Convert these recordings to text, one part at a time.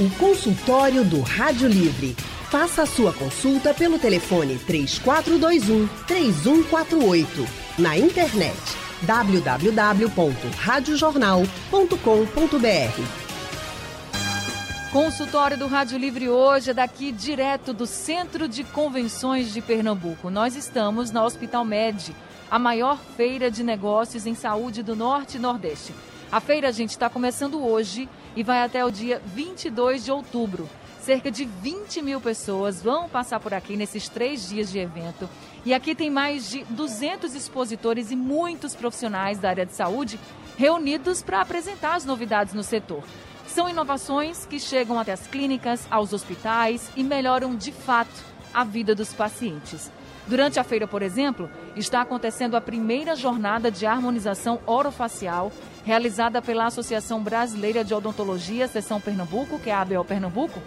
O consultório do Rádio Livre. Faça a sua consulta pelo telefone 3421 3148. Na internet www.radiojornal.com.br. Consultório do Rádio Livre hoje é daqui direto do Centro de Convenções de Pernambuco. Nós estamos na Hospital Med, a maior feira de negócios em saúde do Norte e Nordeste. A feira, gente, está começando hoje e vai até o dia 22 de outubro. Cerca de 20 mil pessoas vão passar por aqui nesses três dias de evento. E aqui tem mais de 200 expositores e muitos profissionais da área de saúde reunidos para apresentar as novidades no setor. São inovações que chegam até as clínicas, aos hospitais e melhoram de fato a vida dos pacientes. Durante a feira, por exemplo, está acontecendo a primeira jornada de harmonização orofacial realizada pela Associação Brasileira de Odontologia, Seção Pernambuco, que é a ABO Pernambuco.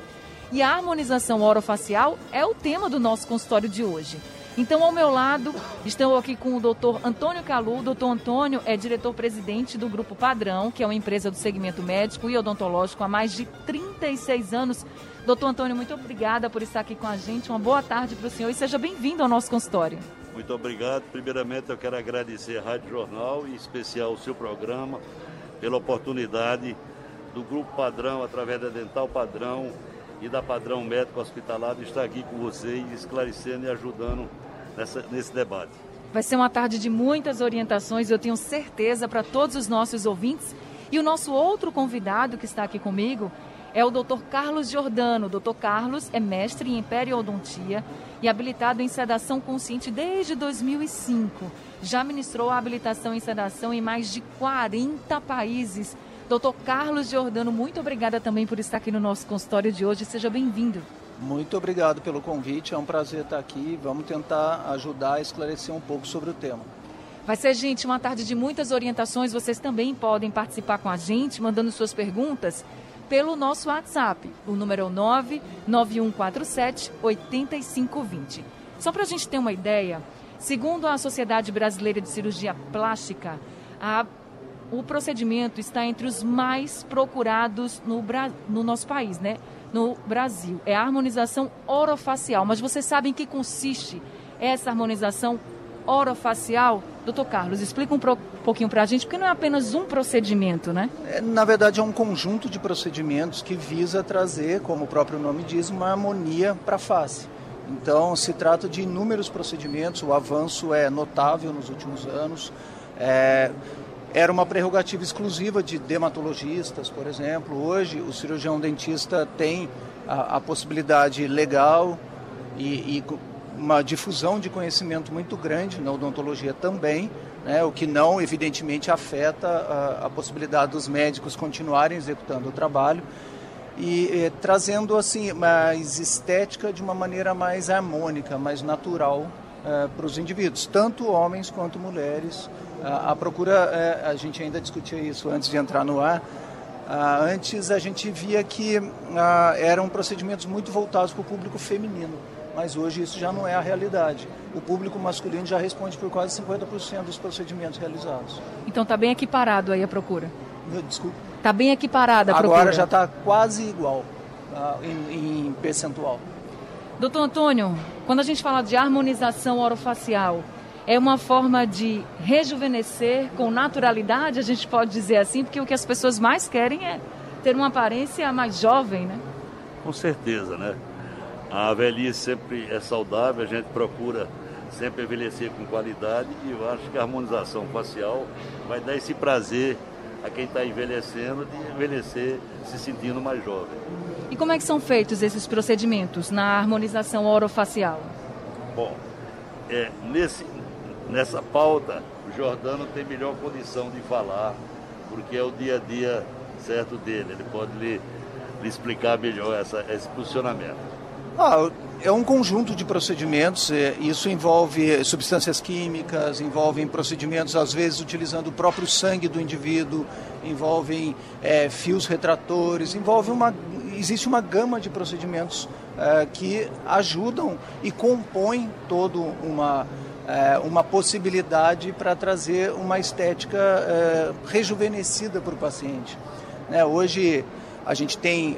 E a harmonização orofacial é o tema do nosso consultório de hoje. Então, ao meu lado, estou aqui com o doutor Antônio Calu. O doutor Antônio é diretor-presidente do Grupo Padrão, que é uma empresa do segmento médico e odontológico há mais de 36 anos. Doutor Antônio, muito obrigada por estar aqui com a gente. Uma boa tarde para o senhor e seja bem-vindo ao nosso consultório. Muito obrigado. Primeiramente, eu quero agradecer a Rádio Jornal, em especial o seu programa, pela oportunidade do Grupo Padrão, através da Dental Padrão e da Padrão Médico Hospitalar, de estar aqui com vocês, esclarecendo e ajudando nessa, nesse debate. Vai ser uma tarde de muitas orientações, eu tenho certeza, para todos os nossos ouvintes. E o nosso outro convidado que está aqui comigo é o Dr. Carlos Giordano. Dr. Carlos é mestre em periodontia e habilitado em sedação consciente desde 2005. Já ministrou a habilitação em sedação em mais de 40 países. Doutor Carlos Giordano, muito obrigada também por estar aqui no nosso consultório de hoje. Seja bem-vindo. Muito obrigado pelo convite, é um prazer estar aqui. Vamos tentar ajudar a esclarecer um pouco sobre o tema. Vai ser, gente, uma tarde de muitas orientações. Vocês também podem participar com a gente, mandando suas perguntas pelo nosso WhatsApp. O número é o 99147 8520. Só para a gente ter uma ideia, segundo a Sociedade Brasileira de Cirurgia Plástica, a, o procedimento está entre os mais procurados no, no nosso país, né? no Brasil. É a harmonização orofacial. Mas vocês sabem que consiste essa harmonização orofacial? Doutor Carlos, explica um pouquinho para a gente, porque não é apenas um procedimento, né? É, na verdade, é um conjunto de procedimentos que visa trazer, como o próprio nome diz, uma harmonia para a face. Então, se trata de inúmeros procedimentos, o avanço é notável nos últimos anos. É, era uma prerrogativa exclusiva de dermatologistas, por exemplo. Hoje, o cirurgião dentista tem a, a possibilidade legal e, e, uma difusão de conhecimento muito grande na odontologia também, né, o que não, evidentemente, afeta a, a possibilidade dos médicos continuarem executando o trabalho e, e trazendo assim mais estética de uma maneira mais harmônica, mais natural eh, para os indivíduos, tanto homens quanto mulheres. A, a procura, eh, a gente ainda discutia isso antes de entrar no ar. Ah, antes a gente via que ah, eram procedimentos muito voltados para o público feminino, mas hoje isso já não é a realidade. O público masculino já responde por quase 50% dos procedimentos realizados. Então está bem equiparado aí a procura? Desculpa. Está bem equiparada a procura? Agora já está quase igual ah, em, em percentual. Doutor Antônio, quando a gente fala de harmonização orofacial, é uma forma de rejuvenescer com naturalidade, a gente pode dizer assim, porque o que as pessoas mais querem é ter uma aparência mais jovem, né? Com certeza, né? A velhice sempre é saudável, a gente procura sempre envelhecer com qualidade e eu acho que a harmonização facial vai dar esse prazer a quem está envelhecendo de envelhecer se sentindo mais jovem. E como é que são feitos esses procedimentos na harmonização orofacial? Bom, é, nesse, nessa pauta, o Jordano tem melhor condição de falar, porque é o dia a dia certo dele. Ele pode lhe, lhe explicar melhor essa, esse posicionamento. Ah, é um conjunto de procedimentos, é, isso envolve substâncias químicas, envolve procedimentos, às vezes, utilizando o próprio sangue do indivíduo, envolvem é, fios retratores, envolve uma, existe uma gama de procedimentos é, que ajudam e compõem toda uma, é, uma possibilidade para trazer uma estética é, rejuvenescida para o paciente. Né, hoje a gente tem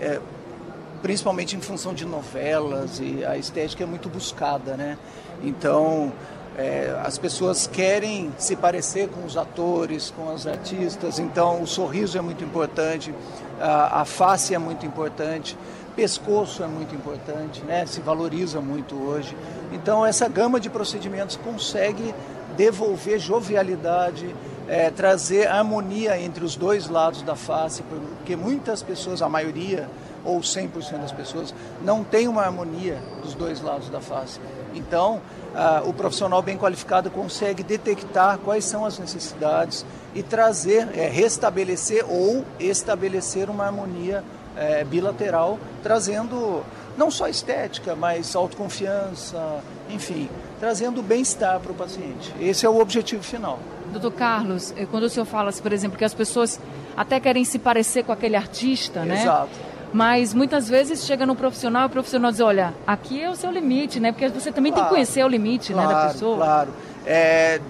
principalmente em função de novelas e a estética é muito buscada, né? Então é, as pessoas querem se parecer com os atores, com os artistas, então o sorriso é muito importante, a, a face é muito importante, pescoço é muito importante, né? se valoriza muito hoje. Então essa gama de procedimentos consegue devolver jovialidade, é, trazer harmonia entre os dois lados da face, porque muitas pessoas, a maioria ou 100% das pessoas, não tem uma harmonia dos dois lados da face. Então, ah, o profissional bem qualificado consegue detectar quais são as necessidades e trazer, é, restabelecer ou estabelecer uma harmonia é, bilateral, trazendo não só estética, mas autoconfiança, enfim, trazendo bem-estar para o paciente. Esse é o objetivo final. Doutor Carlos, eh, quando o senhor fala, por exemplo, que as pessoas até querem se parecer com aquele artista, né? Exato. Mas muitas vezes chega no profissional e o profissional diz, olha, aqui é o seu limite, né? Porque você também claro, tem que conhecer o limite claro, né, da pessoa. Claro, é,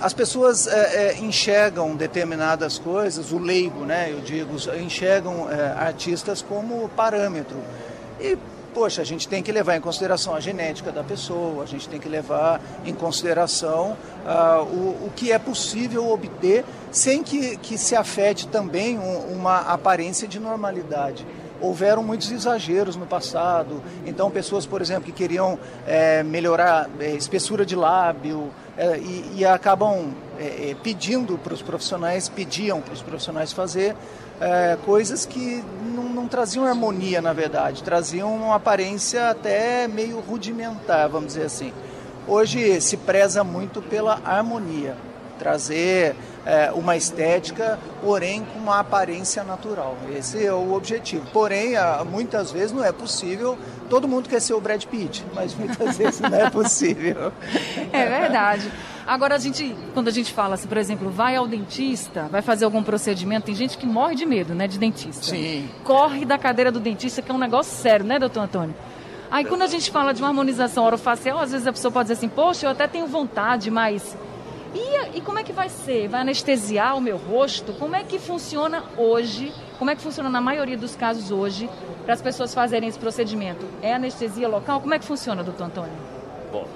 as pessoas é, é, enxergam determinadas coisas, o leigo, né, eu digo, enxergam é, artistas como parâmetro. E, poxa, a gente tem que levar em consideração a genética da pessoa, a gente tem que levar em consideração uh, o, o que é possível obter sem que, que se afete também um, uma aparência de normalidade houveram muitos exageros no passado. Então, pessoas, por exemplo, que queriam é, melhorar é, espessura de lábio é, e, e, acabam é, é, pedindo para os profissionais, pediam para os profissionais fazer é, coisas que não, não, traziam harmonia, na verdade, traziam uma aparência até meio rudimentar, vamos dizer assim. Hoje se preza muito pela harmonia, trazer é, uma estética, porém com uma aparência natural. Esse é o objetivo. Porém, muitas vezes não é possível. Todo mundo quer ser o Brad Pitt, mas muitas vezes não é possível. É verdade. Agora, a gente, quando a gente fala assim, por exemplo, vai ao dentista, vai fazer algum procedimento, tem gente que morre de medo, né, de dentista. Sim. Corre da cadeira do dentista, que é um negócio sério, né, doutor Antônio? Aí, quando a gente fala de uma harmonização orofacial, às vezes a pessoa pode dizer assim, poxa, eu até tenho vontade, mas e, e como é que vai ser? Vai anestesiar o meu rosto? Como é que funciona hoje? Como é que funciona na maioria dos casos hoje para as pessoas fazerem esse procedimento? É anestesia local? Como é que funciona, doutor Antônio? Bom,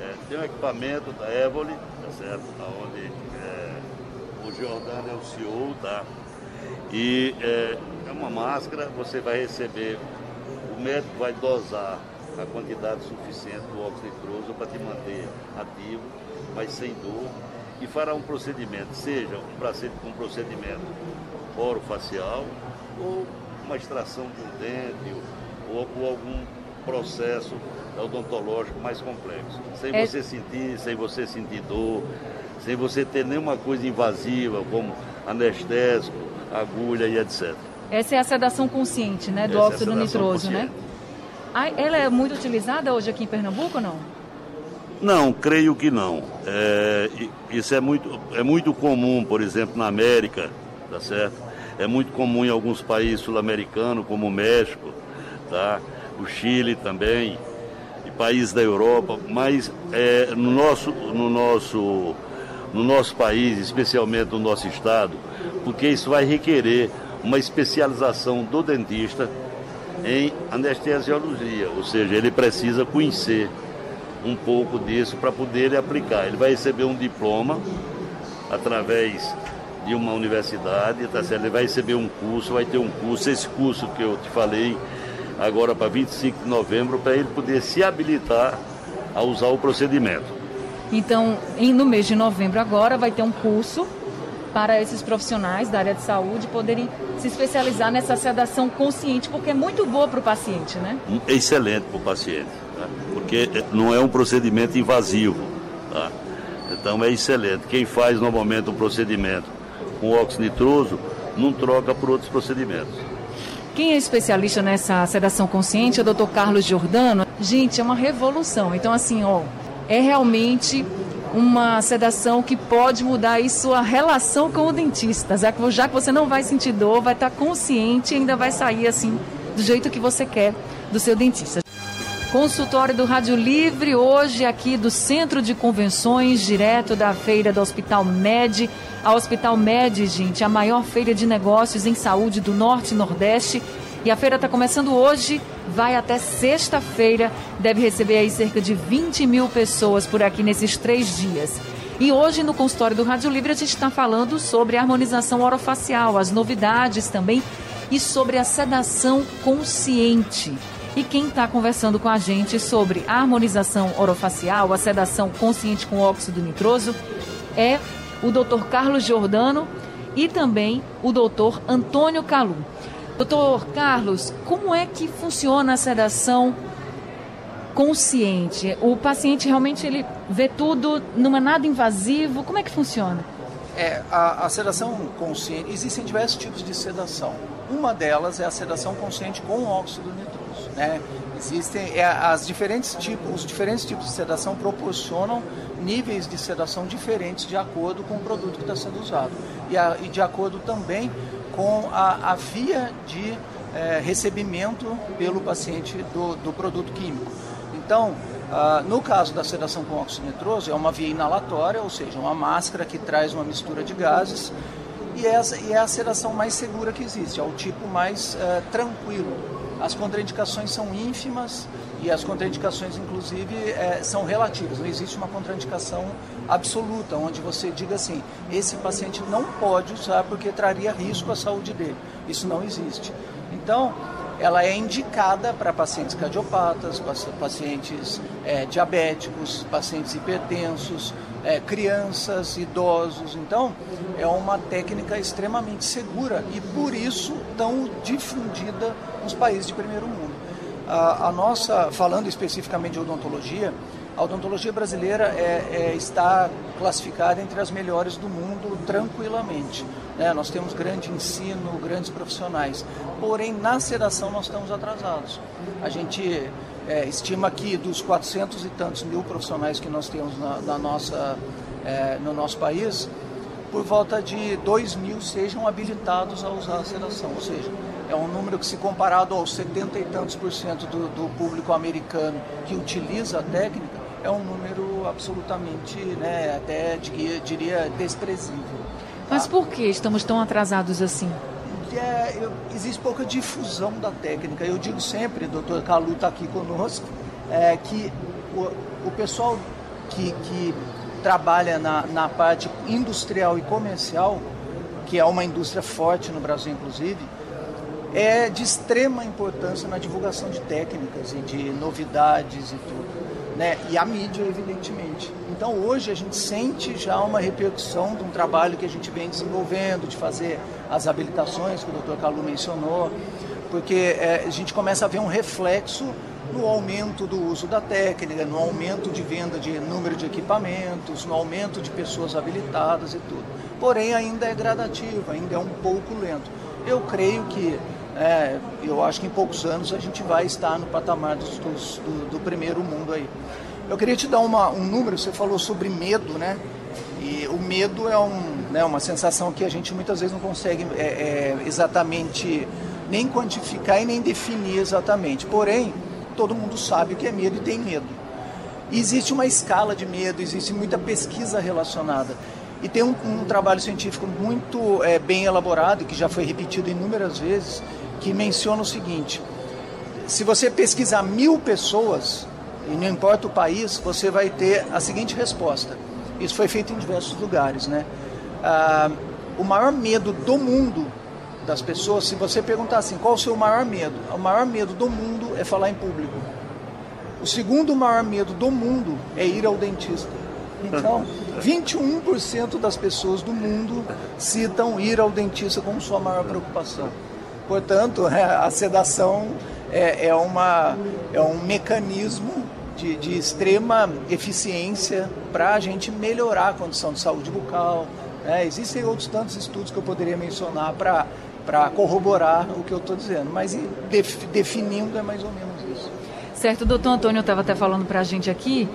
é, tem um equipamento da Evoli, tá certo? Onde é, o Giordano é o CEO, tá? E é, é uma máscara, você vai receber, o médico vai dosar a quantidade suficiente do óxido nitroso para te manter ativo mas sem dor, e fará um procedimento, seja um procedimento orofacial ou uma extração de um dente ou, ou algum processo odontológico mais complexo, sem é... você sentir, sem você sentir dor, sem você ter nenhuma coisa invasiva como anestésico, agulha e etc. Essa é a sedação consciente, né, do Essa é óxido é nitroso, né? Ah, ela é muito utilizada hoje aqui em Pernambuco ou não? Não, creio que não. É, isso é muito, é muito comum, por exemplo, na América, tá certo? É muito comum em alguns países sul-americanos, como o México, tá? o Chile também, e países da Europa, mas é, no, nosso, no, nosso, no nosso país, especialmente no nosso estado, porque isso vai requerer uma especialização do dentista em anestesiologia, ou seja, ele precisa conhecer um pouco disso para poder aplicar. Ele vai receber um diploma através de uma universidade, tá certo? ele vai receber um curso, vai ter um curso, esse curso que eu te falei agora para 25 de novembro, para ele poder se habilitar a usar o procedimento. Então, no mês de novembro agora vai ter um curso para esses profissionais da área de saúde poderem se especializar nessa sedação consciente, porque é muito boa para o paciente, né? Excelente para o paciente porque não é um procedimento invasivo. Tá? Então é excelente. Quem faz normalmente um procedimento com óxido nitroso não troca por outros procedimentos. Quem é especialista nessa sedação consciente é o Dr. Carlos Giordano. Gente, é uma revolução. Então, assim, ó, é realmente uma sedação que pode mudar aí sua relação com o dentista. Já que você não vai sentir dor, vai estar consciente e ainda vai sair assim, do jeito que você quer do seu dentista. Consultório do Rádio Livre, hoje aqui do Centro de Convenções, direto da feira do Hospital Med. A Hospital Med, gente, a maior feira de negócios em saúde do Norte e Nordeste. E a feira está começando hoje, vai até sexta-feira. Deve receber aí cerca de 20 mil pessoas por aqui nesses três dias. E hoje, no consultório do Rádio Livre, a gente está falando sobre harmonização orofacial, as novidades também e sobre a sedação consciente. E quem está conversando com a gente sobre a harmonização orofacial, a sedação consciente com óxido nitroso, é o Dr. Carlos Giordano e também o Dr. Antônio Calu. Doutor Carlos, como é que funciona a sedação consciente? O paciente realmente ele vê tudo, não é nada invasivo? Como é que funciona? É, a, a sedação consciente, existem diversos tipos de sedação. Uma delas é a sedação consciente com óxido nitroso. Né? Existem é, as diferentes tipos, os diferentes tipos de sedação proporcionam níveis de sedação diferentes de acordo com o produto que está sendo usado e, a, e de acordo também com a, a via de é, recebimento pelo paciente do, do produto químico. Então, ah, no caso da sedação com óxido nitroso, é uma via inalatória, ou seja, uma máscara que traz uma mistura de gases e, essa, e é a sedação mais segura que existe, é o tipo mais uh, tranquilo. As contraindicações são ínfimas e as contraindicações, inclusive, é, são relativas. Não existe uma contraindicação absoluta, onde você diga assim: esse paciente não pode usar porque traria risco à saúde dele. Isso não existe. Então, ela é indicada para pacientes cardiopatas, pacientes é, diabéticos, pacientes hipertensos, é, crianças, idosos. Então, é uma técnica extremamente segura e por isso tão difundida nos países de primeiro mundo. A, a nossa, falando especificamente de odontologia, a odontologia brasileira é, é, está classificada entre as melhores do mundo tranquilamente. Né? Nós temos grande ensino, grandes profissionais. Porém, na sedação nós estamos atrasados. A gente é, estima que dos 400 e tantos mil profissionais que nós temos na, na nossa, é, no nosso país, por volta de 2 mil sejam habilitados a usar a sedação. Ou seja, é um número que, se comparado aos 70 e tantos por cento do, do público americano que utiliza a técnica, é um número absolutamente, né, até diria, desprezível. Mas por que estamos tão atrasados assim? É, eu, existe pouca difusão da técnica. Eu digo sempre, doutor Calu está aqui conosco, é, que o, o pessoal que, que trabalha na, na parte industrial e comercial, que é uma indústria forte no Brasil, inclusive, é de extrema importância na divulgação de técnicas e de novidades e tudo né? e a mídia, evidentemente. Então hoje a gente sente já uma repercussão de um trabalho que a gente vem desenvolvendo, de fazer as habilitações que o Dr. Calu mencionou, porque é, a gente começa a ver um reflexo no aumento do uso da técnica, no aumento de venda de número de equipamentos, no aumento de pessoas habilitadas e tudo. Porém, ainda é gradativo, ainda é um pouco lento. Eu creio que é, eu acho que em poucos anos a gente vai estar no patamar dos, dos, do, do, primeiro mundo aí. Eu queria te dar uma, um número, você falou sobre medo, né? E o medo é um, né, uma sensação que a gente muitas vezes não consegue é, é, exatamente nem quantificar e nem definir exatamente. Porém, todo mundo sabe o que é medo e tem medo. E existe uma escala de medo, existe muita pesquisa relacionada. E tem um, um trabalho científico muito é, bem elaborado, que já foi repetido inúmeras vezes, que menciona o seguinte: se você pesquisar mil pessoas, e não importa o país, você vai ter a seguinte resposta. Isso foi feito em diversos lugares, né? Ah, o maior medo do mundo das pessoas, se você perguntar assim, qual o seu maior medo? O maior medo do mundo é falar em público. O segundo maior medo do mundo é ir ao dentista. Então, 21% das pessoas do mundo citam ir ao dentista como sua maior preocupação. Portanto, a sedação é, é, uma, é um mecanismo de, de extrema eficiência para a gente melhorar a condição de saúde bucal. Né? Existem outros tantos estudos que eu poderia mencionar para corroborar o que eu estou dizendo, mas def, definindo é mais ou menos isso. Certo, o doutor Antônio estava até falando para a gente aqui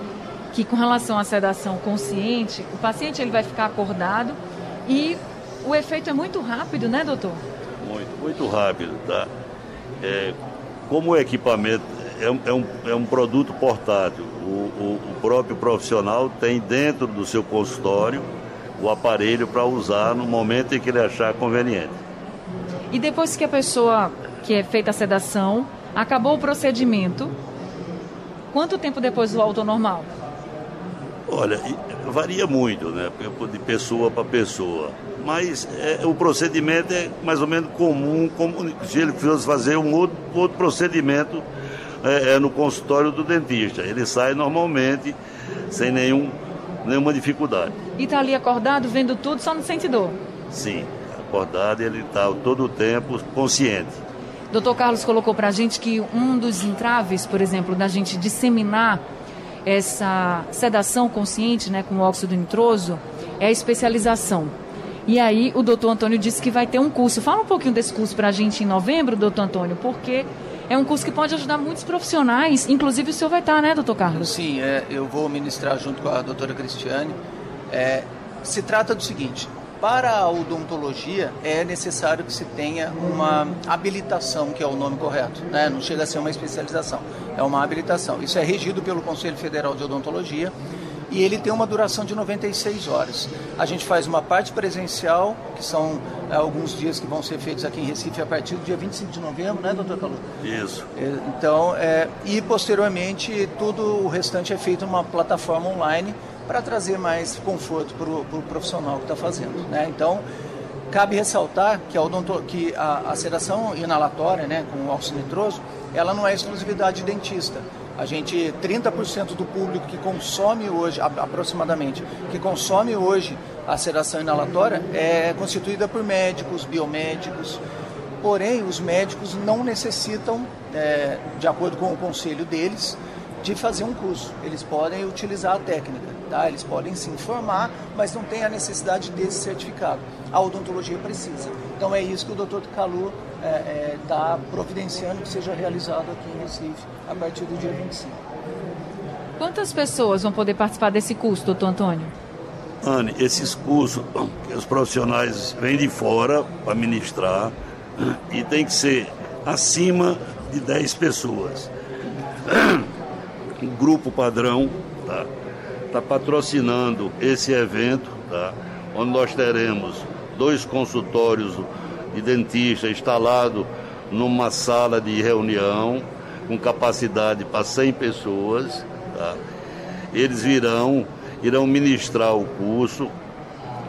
que com relação à sedação consciente, o paciente ele vai ficar acordado e o efeito é muito rápido, né, doutor? Muito, muito rápido, tá? É, como o equipamento é, é, um, é um produto portátil, o, o, o próprio profissional tem dentro do seu consultório o aparelho para usar no momento em que ele achar conveniente. E depois que a pessoa, que é feita a sedação, acabou o procedimento, quanto tempo depois volta ao normal? Olha, varia muito, né? De pessoa para pessoa. Mas é, o procedimento é mais ou menos comum, como se ele fosse fazer um outro, outro procedimento é, é, no consultório do dentista. Ele sai normalmente, sem nenhum, nenhuma dificuldade. E está ali acordado, vendo tudo, só não sente dor? Sim, acordado ele está todo o tempo consciente. Doutor Carlos colocou para a gente que um dos entraves, por exemplo, da gente disseminar essa sedação consciente né, com óxido nitroso é a especialização. E aí o doutor Antônio disse que vai ter um curso. Fala um pouquinho desse curso para a gente em novembro, doutor Antônio, porque é um curso que pode ajudar muitos profissionais, inclusive o senhor vai estar, né, doutor Carlos? Sim, é, eu vou ministrar junto com a doutora Cristiane. É, se trata do seguinte, para a odontologia é necessário que se tenha uma habilitação, que é o nome correto, né? não chega a ser uma especialização, é uma habilitação. Isso é regido pelo Conselho Federal de Odontologia e ele tem uma duração de 96 horas. A gente faz uma parte presencial, que são é, alguns dias que vão ser feitos aqui em Recife a partir do dia 25 de novembro, né, doutor Calu? Isso. É, então, é, e posteriormente tudo o restante é feito numa plataforma online para trazer mais conforto para o pro profissional que está fazendo. Né? Então, cabe ressaltar que a, que a, a sedação inalatória né, com óxido nitroso, ela não é exclusividade de dentista. A gente, 30% do público que consome hoje, aproximadamente, que consome hoje a sedação inalatória é constituída por médicos, biomédicos. Porém, os médicos não necessitam, é, de acordo com o conselho deles, de fazer um curso. Eles podem utilizar a técnica, tá? Eles podem se informar, mas não tem a necessidade desse certificado. A odontologia precisa. Então é isso que o Dr. Calu está é, é, tá providenciando que seja realizado aqui em Recife a partir do dia 25. Quantas pessoas vão poder participar desse curso, doutor Antônio? Anne, esses cursos que os profissionais vêm de fora para ministrar e tem que ser acima de 10 pessoas o Grupo Padrão está tá patrocinando esse evento, tá? onde nós teremos dois consultórios de dentista instalado numa sala de reunião com capacidade para 100 pessoas. Tá? Eles virão, irão ministrar o curso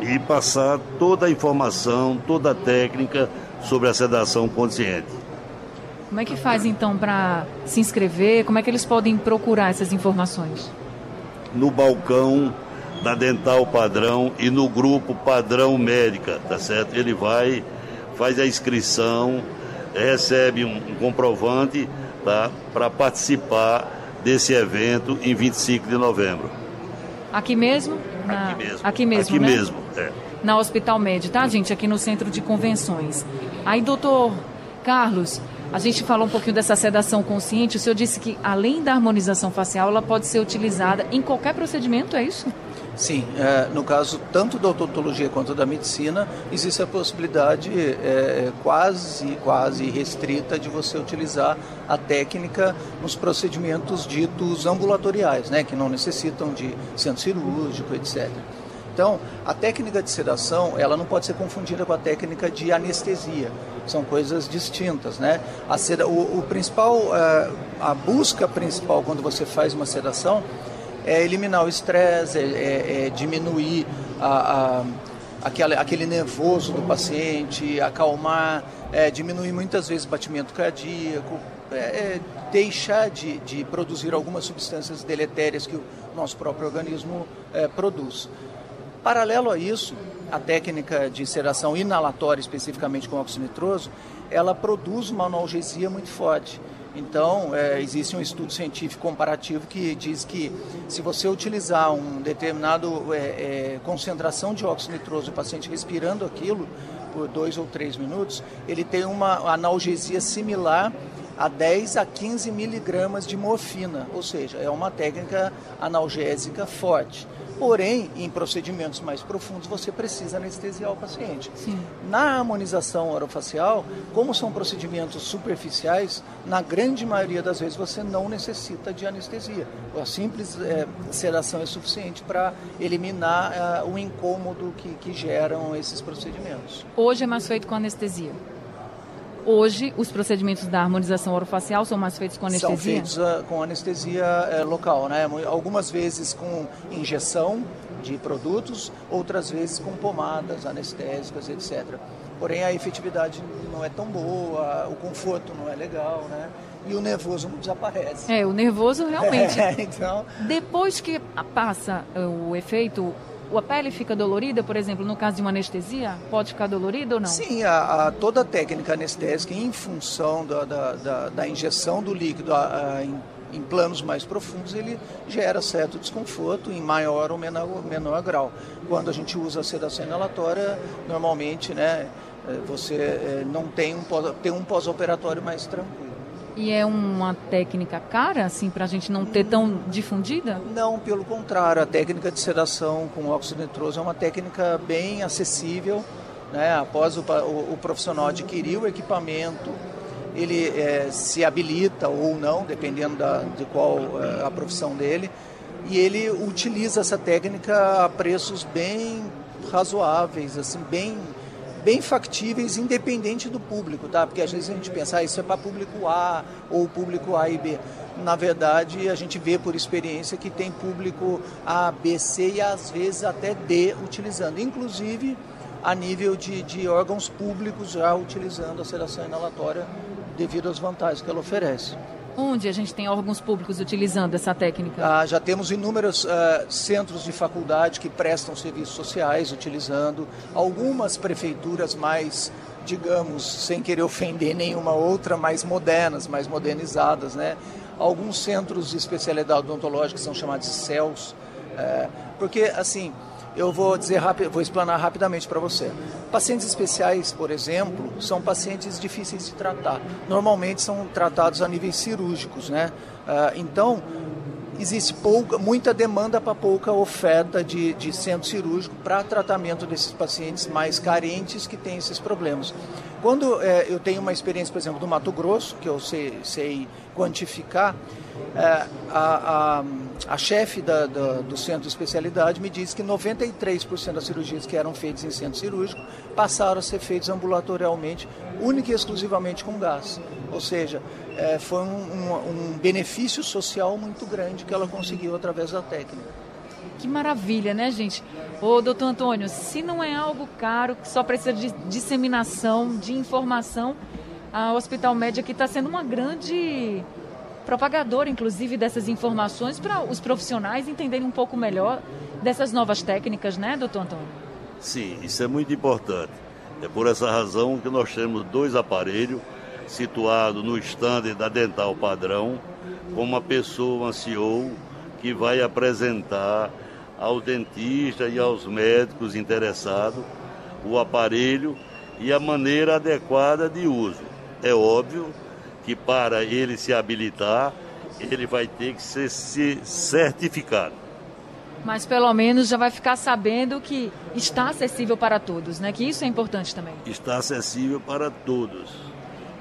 e passar toda a informação, toda a técnica sobre a sedação consciente. Como é que faz então para se inscrever? Como é que eles podem procurar essas informações? No balcão da Dental Padrão e no grupo Padrão Médica, tá certo? Ele vai, faz a inscrição, recebe um, comprovante tá, para participar desse evento em 25 de novembro. Aqui mesmo? Na... Aqui mesmo. Aqui mesmo, Aqui né? mesmo, é. Na Hospital Med, tá, gente? Aqui no Centro de Convenções. Aí, doutor Carlos, a gente falou um pouquinho dessa sedação consciente. O senhor disse que, além da harmonização facial, ela pode ser utilizada em qualquer procedimento, é isso? Sim, é, no caso tanto da odontologia quanto da medicina, existe a possibilidade é, quase, quase restrita de você utilizar a técnica nos procedimentos ditos ambulatoriais, né, que não necessitam de centro cirúrgico, etc. Então, a técnica de sedação, ela não pode ser confundida com a técnica de anestesia. São coisas distintas, né? A seda, o, o principal, uh, a busca principal quando você faz uma sedação é eliminar o estresse, é, é, é, diminuir a, a, aquele, aquele nervoso do paciente, acalmar, é, diminuir muitas vezes o batimento cardíaco, é, é, deixar de, de, produzir algumas substâncias deletérias que o nosso próprio organismo produz. Paralelo a isso, a técnica de seração inalatória, especificamente com óxido nitroso, ela produz uma analgesia muito forte. Então, é, existe um estudo científico comparativo que diz que se você utilizar um determinado é, é, concentração de óxido nitroso, o paciente respirando aquilo por dois ou três minutos, ele tem uma analgesia similar a 10 a 15 miligramas de morfina, ou seja, é uma técnica analgésica forte. Porém, em procedimentos mais profundos, você precisa anestesiar o paciente. Sim. Na harmonização orofacial, como são procedimentos superficiais, na grande maioria das vezes você não necessita de anestesia. A simples é, sedação é suficiente para eliminar é, o incômodo que, que geram esses procedimentos. Hoje é mais feito com anestesia? Hoje, os procedimentos da harmonização orofacial são mais feitos com anestesia? São feitos uh, com anestesia uh, local, né? Algumas vezes com injeção de produtos, outras vezes com pomadas anestésicas, etc. Porém, a efetividade não é tão boa, o conforto não é legal, né? E o nervoso não desaparece. É, o nervoso realmente. É, então... Depois que passa o efeito, a pele fica dolorida, por exemplo, no caso de uma anestesia? Pode ficar dolorida ou não? Sim, a, a toda a técnica anestésica, em função da, da, da, da injeção do líquido a, em, em, planos mais profundos, ele gera certo desconforto em maior ou menor, menor grau. Quando a gente usa a sedação inalatória, normalmente né, eh, você eh, não tem um, tem um pós-operatório mais tranquilo. E é uma técnica cara, assim, para a gente não ter tão difundida? Não, pelo contrário. A técnica de sedação com óxido nitroso é uma técnica bem acessível. Né? Após o, o, o profissional adquirir o equipamento, ele é, se habilita ou não, dependendo da, de qual é, a profissão dele, e ele utiliza essa técnica a preços bem razoáveis, assim, bem bem factíveis, independente do público, tá? Porque às vezes a gente pensa, ah, isso é para público A ou público A e B. Na verdade, a gente vê por experiência que tem público A, B, C e às vezes até D utilizando, inclusive a nível de, de órgãos públicos já utilizando a sedação inalatória devido às vantagens que ela oferece. Onde a gente tem órgãos públicos utilizando essa técnica? Ah, já temos inúmeros uh, centros de faculdade que prestam serviços sociais utilizando, algumas prefeituras mais, digamos, sem querer ofender nenhuma outra, mais modernas, mais modernizadas, né? Alguns centros de especialidade odontológica são chamados de CELS, uh, porque, assim, eu vou dizer vou explanar rapidamente para você. Pacientes especiais, por exemplo, são pacientes difíceis de tratar. Normalmente são tratados a níveis cirúrgicos, né? Ah, então existe pouca, muita demanda para pouca oferta de, de centro cirúrgico para tratamento desses pacientes mais carentes que têm esses problemas. Quando é, eu tenho uma experiência, por exemplo, do Mato Grosso, que eu sei, sei quantificar, é, a, a, a chefe da, da, do centro de especialidade me disse que 93% das cirurgias que eram feitas em centro cirúrgico passaram a ser feitas ambulatorialmente, única e exclusivamente com gás. Ou seja, é, foi um, um, um benefício social muito grande que ela conseguiu através da técnica. Que maravilha, né, gente? Ô, doutor Antônio, se não é algo caro, que só precisa de disseminação, de informação, a Hospital Média aqui está sendo uma grande propagadora, inclusive, dessas informações para os profissionais entenderem um pouco melhor dessas novas técnicas, né, doutor Antônio? Sim, isso é muito importante. É por essa razão que nós temos dois aparelhos situados no estande da Dental Padrão, com uma pessoa, um que vai apresentar ao dentista e aos médicos interessados o aparelho e a maneira adequada de uso. É óbvio que para ele se habilitar, ele vai ter que ser certificado. Mas pelo menos já vai ficar sabendo que está acessível para todos, né? Que isso é importante também. Está acessível para todos.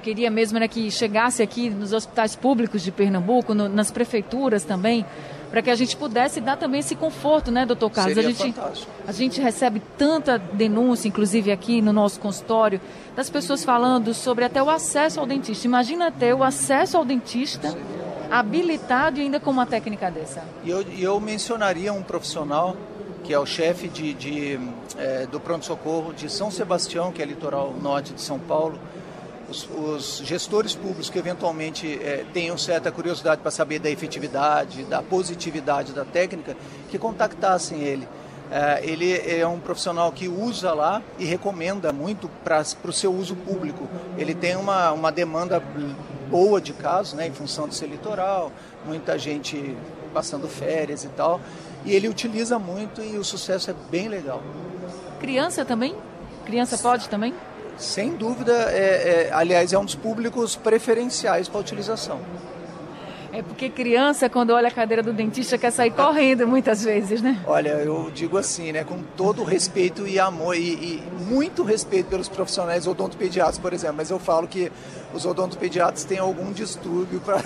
Queria mesmo né, que chegasse aqui nos hospitais públicos de Pernambuco, no, nas prefeituras também, para que a gente pudesse dar também esse conforto, né, doutor Carlos? Seria a gente, fantástico. a gente recebe tanta denúncia, inclusive aqui no nosso consultório, das pessoas falando sobre até o acesso ao dentista. Imagina ter o acesso ao dentista habilitado e ainda com uma técnica dessa. E eu, eu mencionaria um profissional que é o chefe de, de é, do pronto-socorro de São Sebastião, que é litoral norte de São Paulo, os, os gestores públicos que eventualmente é, tenham certa curiosidade para saber da efetividade, da positividade da técnica, que contactassem ele. É, ele é um profissional que usa lá e recomenda muito para o seu uso público. Ele tem uma, uma demanda boa de casos, né, em função de ser litoral, muita gente passando férias e tal. E ele utiliza muito e o sucesso é bem legal. Criança também? Criança pode também? Sem dúvida, é, é, aliás, é um dos públicos preferenciais para utilização. É porque criança, quando olha a cadeira do dentista, quer sair correndo muitas vezes, né? Olha, eu digo assim, né? Com todo respeito e amor, e, e muito respeito pelos profissionais odontopediatras, por exemplo, mas eu falo que os odontopediatras têm algum distúrbio para.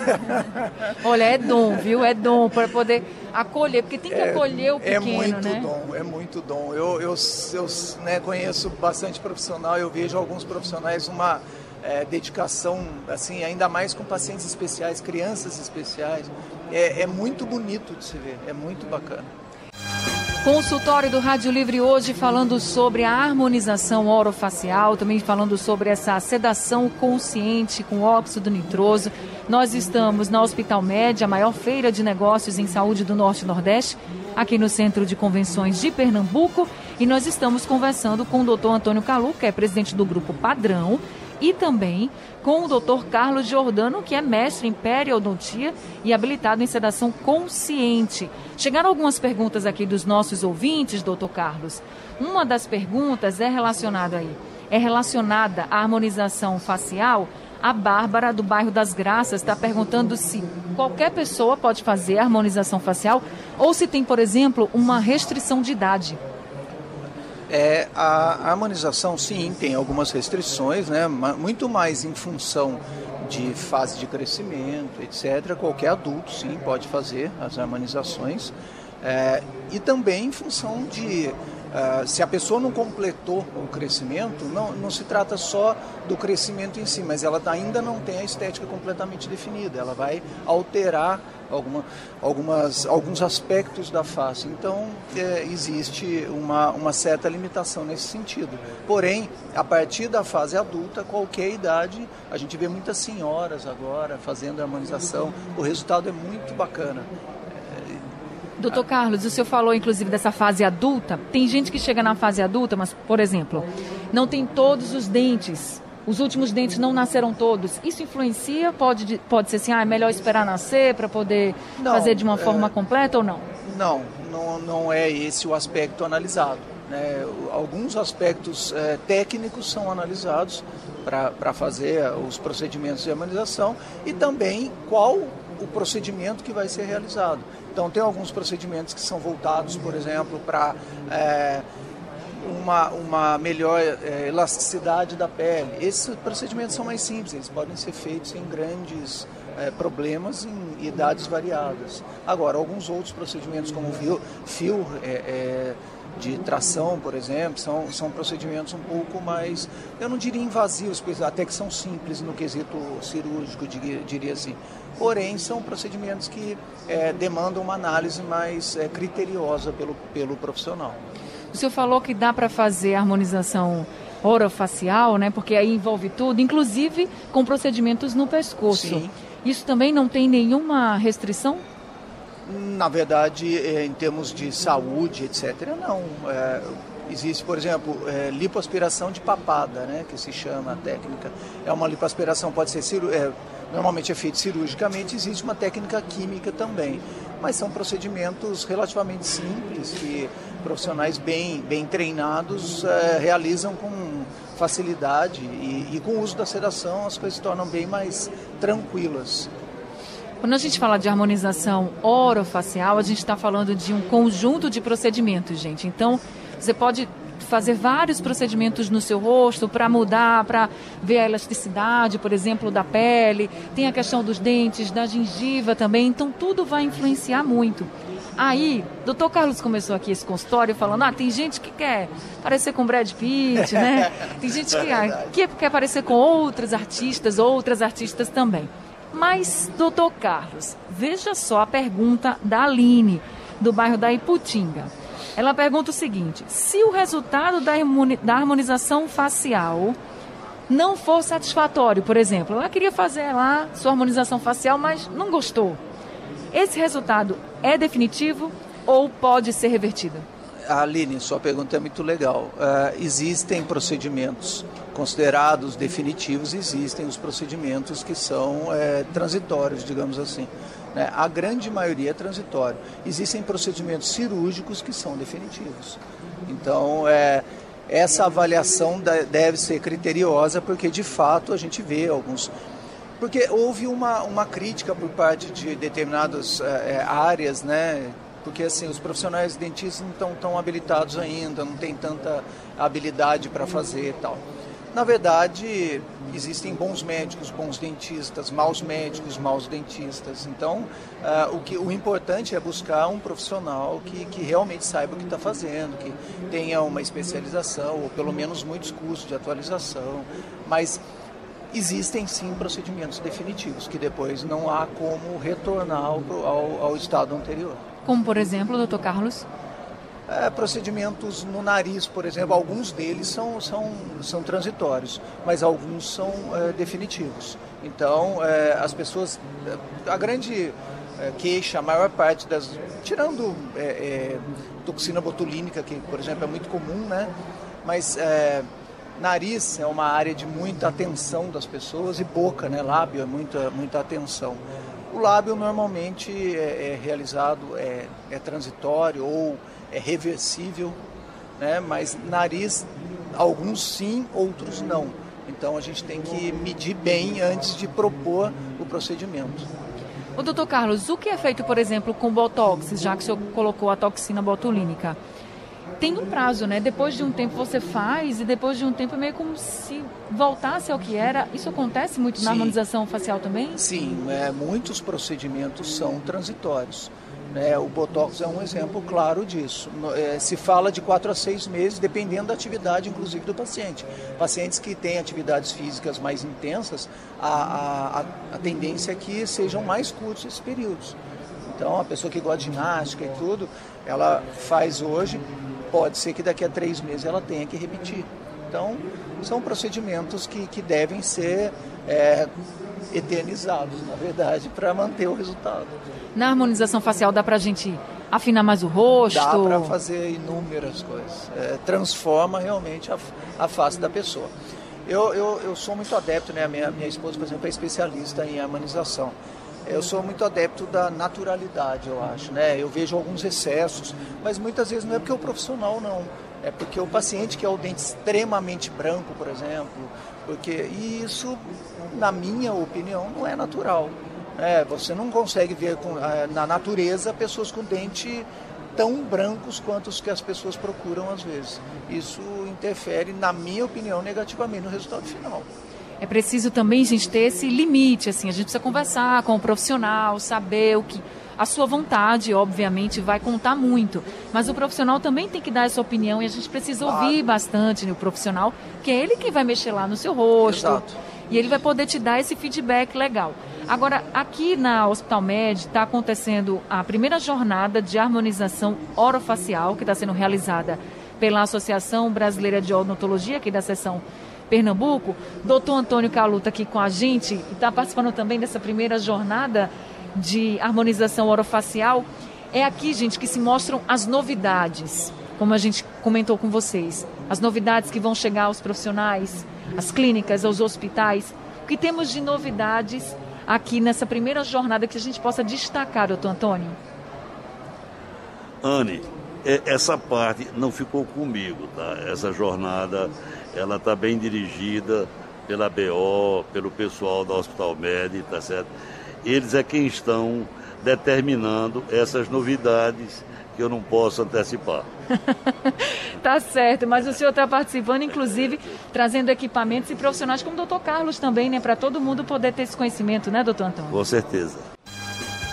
Olha, é dom, viu? É dom para poder acolher, porque tem que é, acolher o é pequeno, É muito né? dom, é muito dom. Eu, eu, eu né, conheço bastante profissional, eu vejo alguns profissionais uma é, dedicação, assim, ainda mais com pacientes especiais, crianças especiais. É, é muito bonito de se ver, é muito bacana. Consultório do Rádio Livre hoje falando sobre a harmonização orofacial, também falando sobre essa sedação consciente com óxido nitroso. Nós estamos na Hospital Média, a maior feira de negócios em saúde do Norte e Nordeste, aqui no Centro de Convenções de Pernambuco, e nós estamos conversando com o doutor Antônio Calu, que é presidente do Grupo Padrão, e também com o Dr. Carlos Giordano, que é mestre em periodontia e habilitado em sedação consciente. Chegaram algumas perguntas aqui dos nossos ouvintes, Dr. Carlos. Uma das perguntas é relacionada aí, é relacionada à harmonização facial. A Bárbara, do bairro das Graças, está perguntando se qualquer pessoa pode fazer harmonização facial ou se tem, por exemplo, uma restrição de idade. É, a harmonização, sim, tem algumas restrições, né? muito mais em função de fase de crescimento, etc. Qualquer adulto, sim, pode fazer as harmonizações. É, e também em função de Uh, se a pessoa não completou o crescimento, não, não se trata só do crescimento em si, mas ela ainda não tem a estética completamente definida. Ela vai alterar alguma, algumas, alguns aspectos da face. Então, é, existe uma, uma certa limitação nesse sentido. Porém, a partir da fase adulta, qualquer idade, a gente vê muitas senhoras agora fazendo harmonização. O resultado é muito bacana. Doutor Carlos, o senhor falou inclusive dessa fase adulta. Tem gente que chega na fase adulta, mas, por exemplo, não tem todos os dentes. Os últimos dentes não nasceram todos. Isso influencia? Pode, pode ser assim, ah, é melhor esperar nascer para poder não, fazer de uma forma é... completa ou não? Não, não, não é esse o aspecto analisado. Né? Alguns aspectos é, técnicos são analisados para fazer os procedimentos de harmonização e também qual o procedimento que vai ser realizado. Então, tem alguns procedimentos que são voltados, por exemplo, para é, uma, uma melhor é, elasticidade da pele. Esses procedimentos são mais simples, eles podem ser feitos sem grandes é, problemas em idades variadas. Agora, alguns outros procedimentos, como fio, fio é, é, de tração, por exemplo, são, são procedimentos um pouco mais, eu não diria invasivos, até que são simples no quesito cirúrgico, diria assim. Porém, são procedimentos que é, demandam uma análise mais é, criteriosa pelo, pelo profissional. O senhor falou que dá para fazer harmonização orofacial, né? Porque aí envolve tudo, inclusive com procedimentos no pescoço. Sim. Isso também não tem nenhuma restrição? Na verdade, é, em termos de saúde, etc., não. É, existe, por exemplo, é, lipoaspiração de papada, né, que se chama a técnica. É uma lipoaspiração, pode ser é, normalmente é feito cirurgicamente, existe uma técnica química também. Mas são procedimentos relativamente simples que profissionais bem, bem treinados é, realizam com facilidade e, e com o uso da sedação as coisas se tornam bem mais tranquilas. Quando a gente fala de harmonização orofacial, a gente está falando de um conjunto de procedimentos, gente. Então, você pode fazer vários procedimentos no seu rosto para mudar, para ver a elasticidade, por exemplo, da pele. Tem a questão dos dentes, da gengiva também. Então, tudo vai influenciar muito. Aí, doutor Carlos começou aqui esse consultório falando: ah, tem gente que quer parecer com Brad Pitt, né? Tem gente que, é que quer parecer com outros artistas, outras artistas também. Mas, doutor Carlos, veja só a pergunta da Aline, do bairro da Iputinga. Ela pergunta o seguinte: se o resultado da, da harmonização facial não for satisfatório, por exemplo, ela queria fazer lá sua harmonização facial, mas não gostou. Esse resultado é definitivo ou pode ser revertido? Aline, sua pergunta é muito legal. Uh, existem procedimentos considerados definitivos, existem os procedimentos que são é, transitórios, digamos assim. Né? A grande maioria é transitório. Existem procedimentos cirúrgicos que são definitivos. Então, é, essa avaliação deve ser criteriosa, porque de fato a gente vê alguns. Porque houve uma, uma crítica por parte de determinadas é, áreas, né? Porque assim os profissionais dentistas não estão tão habilitados ainda, não tem tanta habilidade para fazer e tal. Na verdade, existem bons médicos, bons dentistas, maus médicos, maus dentistas. Então, uh, o, que, o importante é buscar um profissional que, que realmente saiba o que está fazendo, que tenha uma especialização, ou pelo menos muitos cursos de atualização. Mas existem sim procedimentos definitivos, que depois não há como retornar ao, ao, ao estado anterior. Como, por exemplo, doutor Carlos? É, procedimentos no nariz, por exemplo, alguns deles são, são, são transitórios, mas alguns são é, definitivos. Então, é, as pessoas, a grande é, queixa, a maior parte das. Tirando é, é, toxina botulínica, que, por exemplo, é muito comum, né? Mas nariz é uma área de muita atenção das pessoas e boca, né? Lábio é muita, muita atenção. O lábio normalmente é, é realizado, é, é transitório ou é reversível, né? mas nariz, alguns sim, outros não. Então a gente tem que medir bem antes de propor o procedimento. O doutor Carlos, o que é feito, por exemplo, com botox, já que o senhor colocou a toxina botulínica? Tem um prazo, né? Depois de um tempo você faz e depois de um tempo é meio como se voltasse ao que era. Isso acontece muito Sim. na harmonização facial também? Sim, é, muitos procedimentos são transitórios. Né? O Botox é um exemplo claro disso. É, se fala de quatro a seis meses, dependendo da atividade, inclusive, do paciente. Pacientes que têm atividades físicas mais intensas, a, a, a tendência é que sejam mais curtos esses períodos. Então, a pessoa que gosta de ginástica e tudo, ela faz hoje, pode ser que daqui a três meses ela tenha que repetir. Então, são procedimentos que, que devem ser é, eternizados, na verdade, para manter o resultado. Na harmonização facial dá para a gente afinar mais o rosto? Dá para fazer inúmeras coisas. É, transforma realmente a, a face da pessoa. Eu, eu, eu sou muito adepto, né? Minha, minha esposa, por exemplo, é especialista em harmonização. Eu sou muito adepto da naturalidade, eu acho, né? Eu vejo alguns excessos, mas muitas vezes não é porque o profissional não, é porque o paciente que é o dente extremamente branco, por exemplo, porque isso, na minha opinião, não é natural. É, você não consegue ver com, é, na natureza pessoas com dente tão brancos quanto os que as pessoas procuram às vezes. Isso interfere, na minha opinião, negativamente no resultado final. É preciso também, gente, ter esse limite, assim, a gente precisa conversar com o profissional, saber o que a sua vontade, obviamente, vai contar muito. Mas o profissional também tem que dar essa opinião e a gente precisa ouvir bastante no profissional, que é ele que vai mexer lá no seu rosto. Exato. E ele vai poder te dar esse feedback legal. Agora, aqui na Hospital Med está acontecendo a primeira jornada de harmonização orofacial, que está sendo realizada pela Associação Brasileira de Odontologia, aqui da seção Pernambuco. Doutor Antônio Caluta aqui com a gente e está participando também dessa primeira jornada de harmonização orofacial. É aqui, gente, que se mostram as novidades, como a gente comentou com vocês. As novidades que vão chegar aos profissionais, às clínicas, aos hospitais. O que temos de novidades aqui nessa primeira jornada que a gente possa destacar, doutor Antônio? Anne, essa parte não ficou comigo, tá? Essa jornada ela está bem dirigida pela BO, pelo pessoal da Hospital Med, tá certo? Eles é quem estão determinando essas novidades que eu não posso antecipar. tá certo, mas o senhor está participando, inclusive, trazendo equipamentos e profissionais como o doutor Carlos também, né? Para todo mundo poder ter esse conhecimento, né, doutor Antônio? Com certeza.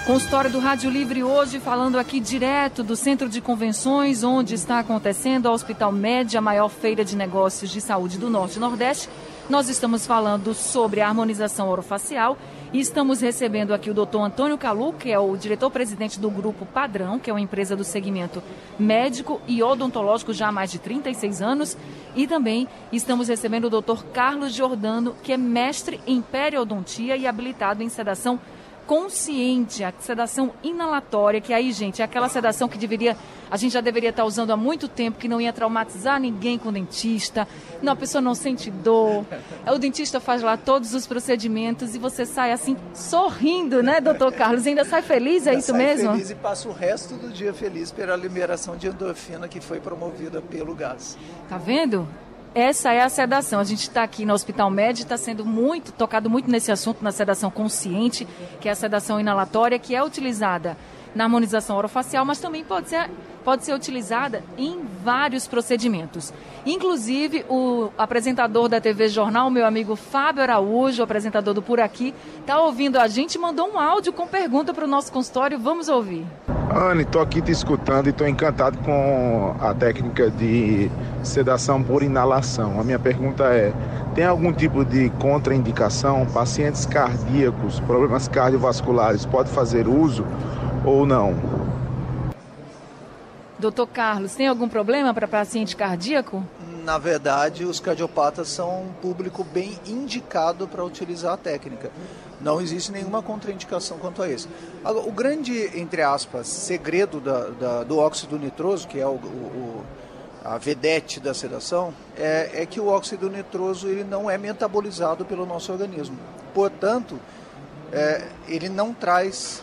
Consultório do Rádio Livre hoje, falando aqui direto do Centro de Convenções, onde está acontecendo a Hospital Média, a maior feira de negócios de saúde do Norte e Nordeste. Nós estamos falando sobre a harmonização orofacial e estamos recebendo aqui o doutor Antônio Calu, que é o diretor-presidente do Grupo Padrão, que é uma empresa do segmento médico e odontológico já há mais de 36 anos. E também estamos recebendo o doutor Carlos Giordano, que é mestre em periodontia e habilitado em sedação consciente, a sedação inalatória, que aí, gente, é aquela sedação que deveria, a gente já deveria estar usando há muito tempo, que não ia traumatizar ninguém com o dentista, não, a pessoa não sente dor, o dentista faz lá todos os procedimentos e você sai assim, sorrindo, né, doutor Carlos? Ainda sai feliz, é isso sai mesmo? feliz e passa o resto do dia feliz pela liberação de endorfina que foi promovida pelo gás. Tá vendo? Essa é a sedação. A gente está aqui no Hospital Médio, está sendo muito, tocado muito nesse assunto, na sedação consciente, que é a sedação inalatória, que é utilizada na harmonização orofacial, mas também pode ser, pode ser utilizada em vários procedimentos. Inclusive, o apresentador da TV Jornal, meu amigo Fábio Araújo, apresentador do Por Aqui, está ouvindo a gente, mandou um áudio com pergunta para o nosso consultório. Vamos ouvir. Anne, estou aqui te escutando e estou encantado com a técnica de sedação por inalação. A minha pergunta é: tem algum tipo de contraindicação? Pacientes cardíacos, problemas cardiovasculares, pode fazer uso ou não? Doutor Carlos, tem algum problema para paciente cardíaco? Na verdade, os cardiopatas são um público bem indicado para utilizar a técnica. Não existe nenhuma contraindicação quanto a isso. O grande, entre aspas, segredo da, da, do óxido nitroso, que é o, o, a vedete da sedação, é, é, que o óxido nitroso ele não é metabolizado pelo nosso organismo. Portanto, é, ele não traz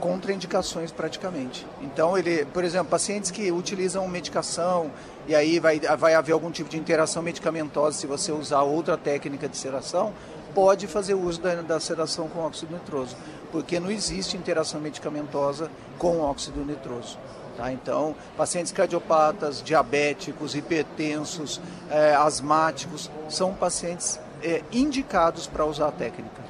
contraindicações praticamente. Então, ele, por exemplo, pacientes que utilizam medicação e aí vai, vai haver algum tipo de interação medicamentosa se você usar outra técnica de sedação, pode fazer uso da, da sedação com óxido nitroso, porque não existe interação medicamentosa com óxido nitroso. Tá? Então, pacientes cardiopatas, diabéticos, hipertensos, é, asmáticos, são pacientes é, indicados para usar a técnica.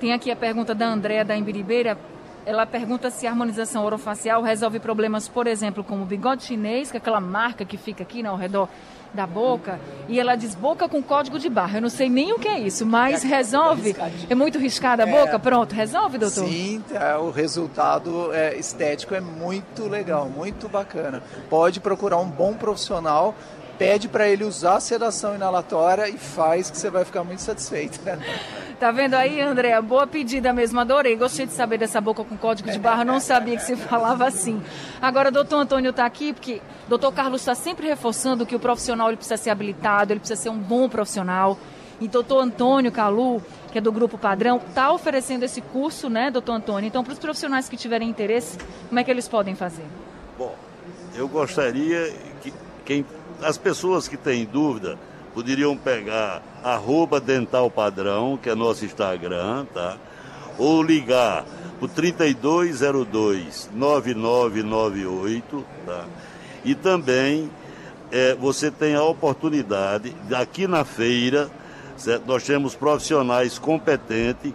Tem aqui a pergunta da Andréa da Embiribeira. Ela pergunta se a harmonização orofacial resolve problemas, por exemplo, como o bigode chinês, que é aquela marca que fica aqui né, ao redor da boca e ela diz boca com código de barra. Eu não sei nem o que é isso, mas resolve. É muito riscada a boca? É, Pronto, resolve, doutor? Sim, é, o resultado é, estético é muito legal, muito bacana. Pode procurar um bom profissional pede para ele usar a sedação inalatória e faz que você vai ficar muito satisfeito. Tá vendo aí, André? Boa pedida mesmo, adorei. Gostei de saber dessa boca com código de barra, não sabia que se falava assim. Agora, doutor Antônio está aqui porque doutor Carlos está sempre reforçando que o profissional ele precisa ser habilitado, ele precisa ser um bom profissional. E doutor Antônio Calu, que é do Grupo Padrão, está oferecendo esse curso, né, doutor Antônio? Então, para os profissionais que tiverem interesse, como é que eles podem fazer? Bom, eu gostaria que quem, as pessoas que têm dúvida poderiam pegar arroba dental padrão, que é nosso Instagram, tá? Ou ligar o 3202 9998, tá? E também é, você tem a oportunidade, aqui na feira, certo? nós temos profissionais competentes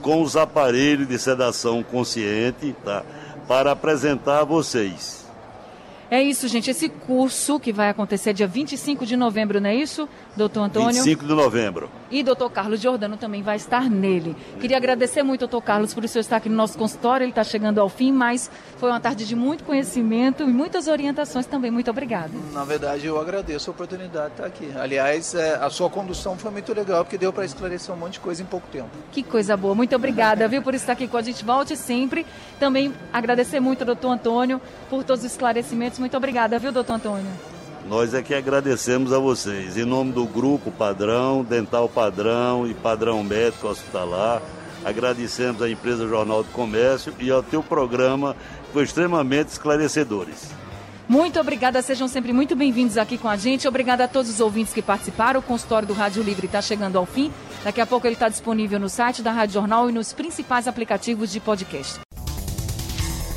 com os aparelhos de sedação consciente, tá? Para apresentar a vocês. É isso, gente. Esse curso que vai acontecer dia 25 de novembro, não é isso, doutor Antônio? 25 de novembro. E doutor Carlos Jordano também vai estar nele. Queria agradecer muito, doutor Carlos, por o senhor estar aqui no nosso consultório. Ele está chegando ao fim, mas foi uma tarde de muito conhecimento e muitas orientações também. Muito obrigado. Na verdade, eu agradeço a oportunidade de estar aqui. Aliás, é, a sua condução foi muito legal, porque deu para esclarecer um monte de coisa em pouco tempo. Que coisa boa. Muito obrigada, viu, por estar aqui com a gente. Volte sempre. Também agradecer muito ao doutor Antônio por todos os esclarecimentos. Muito obrigada, viu, doutor Antônio? Nós é que agradecemos a vocês. Em nome do Grupo Padrão, Dental Padrão e Padrão Médico Hospitalar, agradecemos à empresa Jornal do Comércio e ao teu programa, que foi extremamente esclarecedores. Muito obrigada, sejam sempre muito bem-vindos aqui com a gente. Obrigada a todos os ouvintes que participaram. O consultório do Rádio Livre está chegando ao fim. Daqui a pouco ele está disponível no site da Rádio Jornal e nos principais aplicativos de podcast.